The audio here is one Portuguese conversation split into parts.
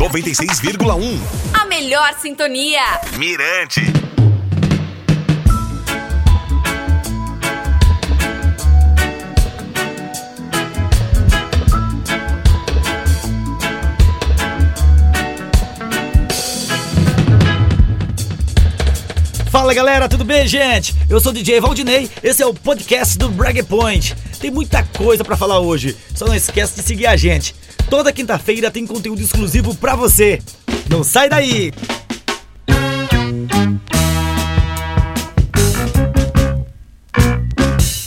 96,1. A melhor sintonia. Mirante. Fala galera, tudo bem, gente? Eu sou o DJ Valdinei, esse é o podcast do Brag Point. Tem muita coisa para falar hoje, só não esquece de seguir a gente. Toda quinta-feira tem conteúdo exclusivo para você. Não sai daí!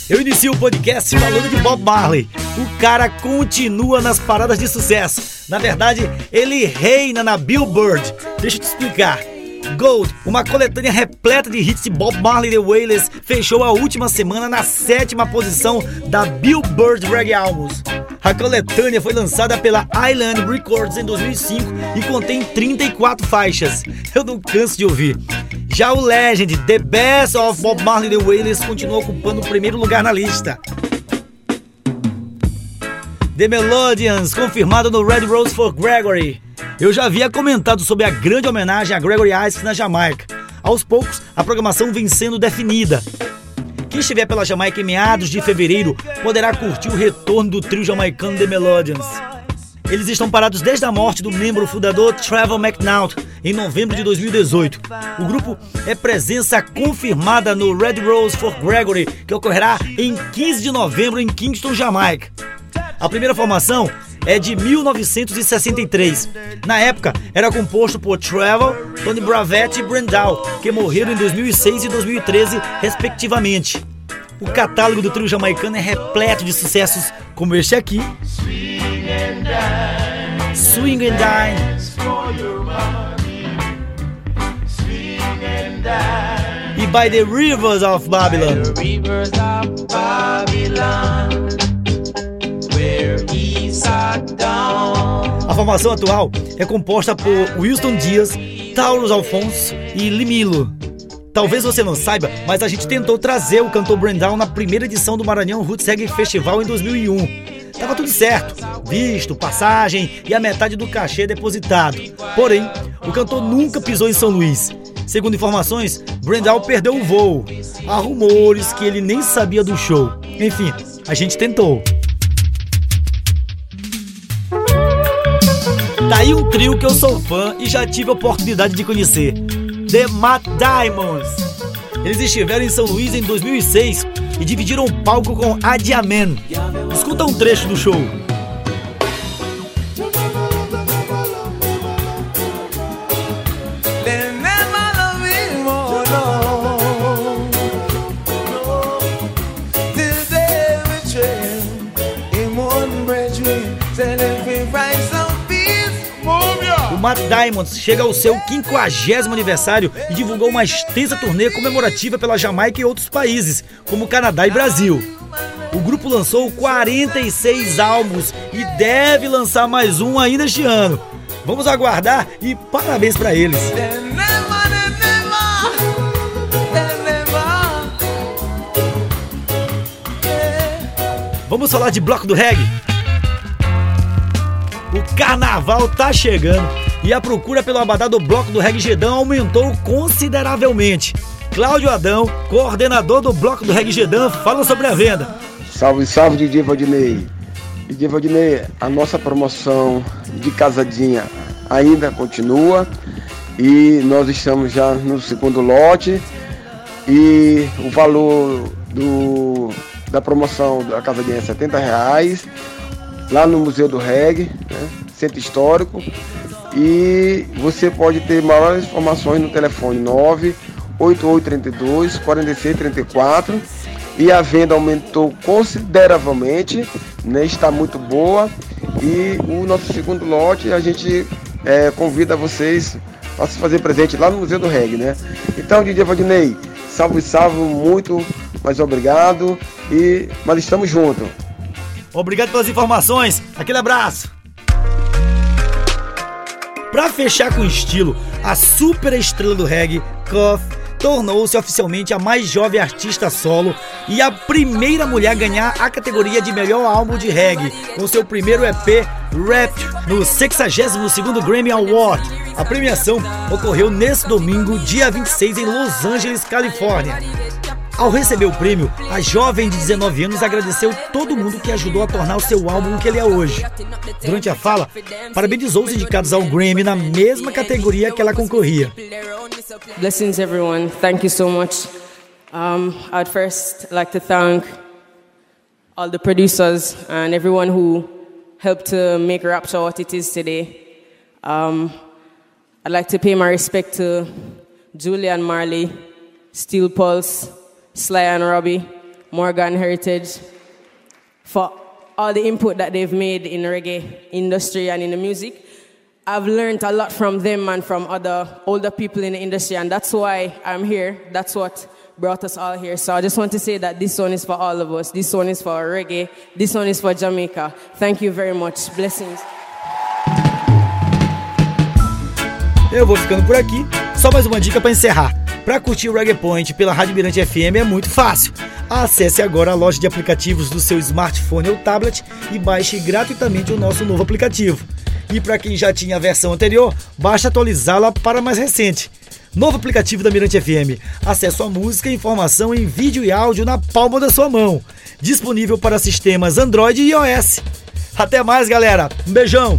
Eu inicio o podcast falando de Bob Marley. O cara continua nas paradas de sucesso. Na verdade, ele reina na Billboard. Deixa eu te explicar. Gold, uma coletânea repleta de hits de Bob Marley The Wailers, fechou a última semana na sétima posição da Billboard Reggae Albums. A coletânea foi lançada pela Island Records em 2005 e contém 34 faixas. Eu não canso de ouvir. Já o Legend, The Best of Bob Marley The Wailers, continua ocupando o primeiro lugar na lista. The Melodians, confirmado no Red Rose for Gregory. Eu já havia comentado sobre a grande homenagem a Gregory Isaacs na Jamaica. Aos poucos, a programação vem sendo definida. Quem estiver pela Jamaica em meados de fevereiro poderá curtir o retorno do trio jamaicano The Melodians. Eles estão parados desde a morte do membro fundador Trevor McNaught em novembro de 2018. O grupo é presença confirmada no Red Rose for Gregory, que ocorrerá em 15 de novembro em Kingston, Jamaica. A primeira formação é de 1963. Na época, era composto por Trevor, Tony Bravett e Brendal, que morreram em 2006 e 2013, respectivamente. O catálogo do trio jamaicano é repleto de sucessos como este aqui. Swing and Dine. E By the Rivers of Babylon. Formação atual é composta por Wilson Dias, Taurus Alfonso e Limilo. Talvez você não saiba, mas a gente tentou trazer o cantor Brendal na primeira edição do Maranhão Roots Reggae Festival em 2001. Tava tudo certo, visto, passagem e a metade do cachê depositado. Porém, o cantor nunca pisou em São Luís. Segundo informações, Brendal perdeu o voo. Há rumores que ele nem sabia do show. Enfim, a gente tentou. Daí tá um trio que eu sou fã e já tive a oportunidade de conhecer: The Matt Diamonds. Eles estiveram em São Luís em 2006 e dividiram o palco com Adiaman. Escuta um trecho do show. Matt Diamonds chega ao seu 50 aniversário e divulgou uma extensa turnê comemorativa pela Jamaica e outros países, como Canadá e Brasil. O grupo lançou 46 álbuns e deve lançar mais um ainda este ano. Vamos aguardar e parabéns para eles. Vamos falar de bloco do reggae. O carnaval tá chegando e a procura pelo abadá do bloco do Reggae Gedão aumentou consideravelmente. Cláudio Adão, coordenador do bloco do Reggae Gedão, fala sobre a venda. Salve, salve, Didi Valdinei. Didi Valdinei, a nossa promoção de casadinha ainda continua e nós estamos já no segundo lote e o valor do, da promoção da casadinha é 70 reais lá no Museu do Reggae, né, Centro Histórico e você pode ter maiores informações no telefone 98832 4634 e a venda aumentou consideravelmente, né, está muito boa e o nosso segundo lote a gente é, convida vocês para se fazer presente lá no Museu do Reggae, né? Então, DJ Valdinei, salve, salve, muito, mas obrigado e mas estamos juntos. Obrigado pelas informações, aquele abraço. Pra fechar com estilo, a super estrela do reggae, Koff, tornou-se oficialmente a mais jovem artista solo e a primeira mulher a ganhar a categoria de melhor álbum de reggae, com seu primeiro EP, Rap, no 62º Grammy Award. A premiação ocorreu nesse domingo, dia 26, em Los Angeles, Califórnia. Ao receber o prêmio, a jovem de 19 anos agradeceu todo mundo que ajudou a tornar o seu álbum o que ele é hoje. Durante a fala, parabenizou os indicados ao Grammy na mesma categoria que ela concorria. Blessings, everyone. Thank you so much. Um, I'd first like to thank all the producers and everyone who helped to make Rapture what it is today. Um, I'd like to pay my respect to Julian Marley, Steel Pulse, Sly and Robbie, Morgan Heritage, for all the input that they've made in the reggae industry and in the music. I've learned a lot from them and from other older people in the industry, and that's why I'm here. That's what brought us all here. So I just want to say that this one is for all of us. This one is for reggae. This one is for Jamaica. Thank you very much. Blessings. Eu vou ficando por aqui. Só mais uma dica para encerrar. Para curtir o Reggae Point pela Rádio Mirante FM é muito fácil. Acesse agora a loja de aplicativos do seu smartphone ou tablet e baixe gratuitamente o nosso novo aplicativo. E para quem já tinha a versão anterior, basta atualizá-la para a mais recente. Novo aplicativo da Mirante FM. Acesso à música e informação em vídeo e áudio na palma da sua mão. Disponível para sistemas Android e iOS. Até mais, galera. Um beijão.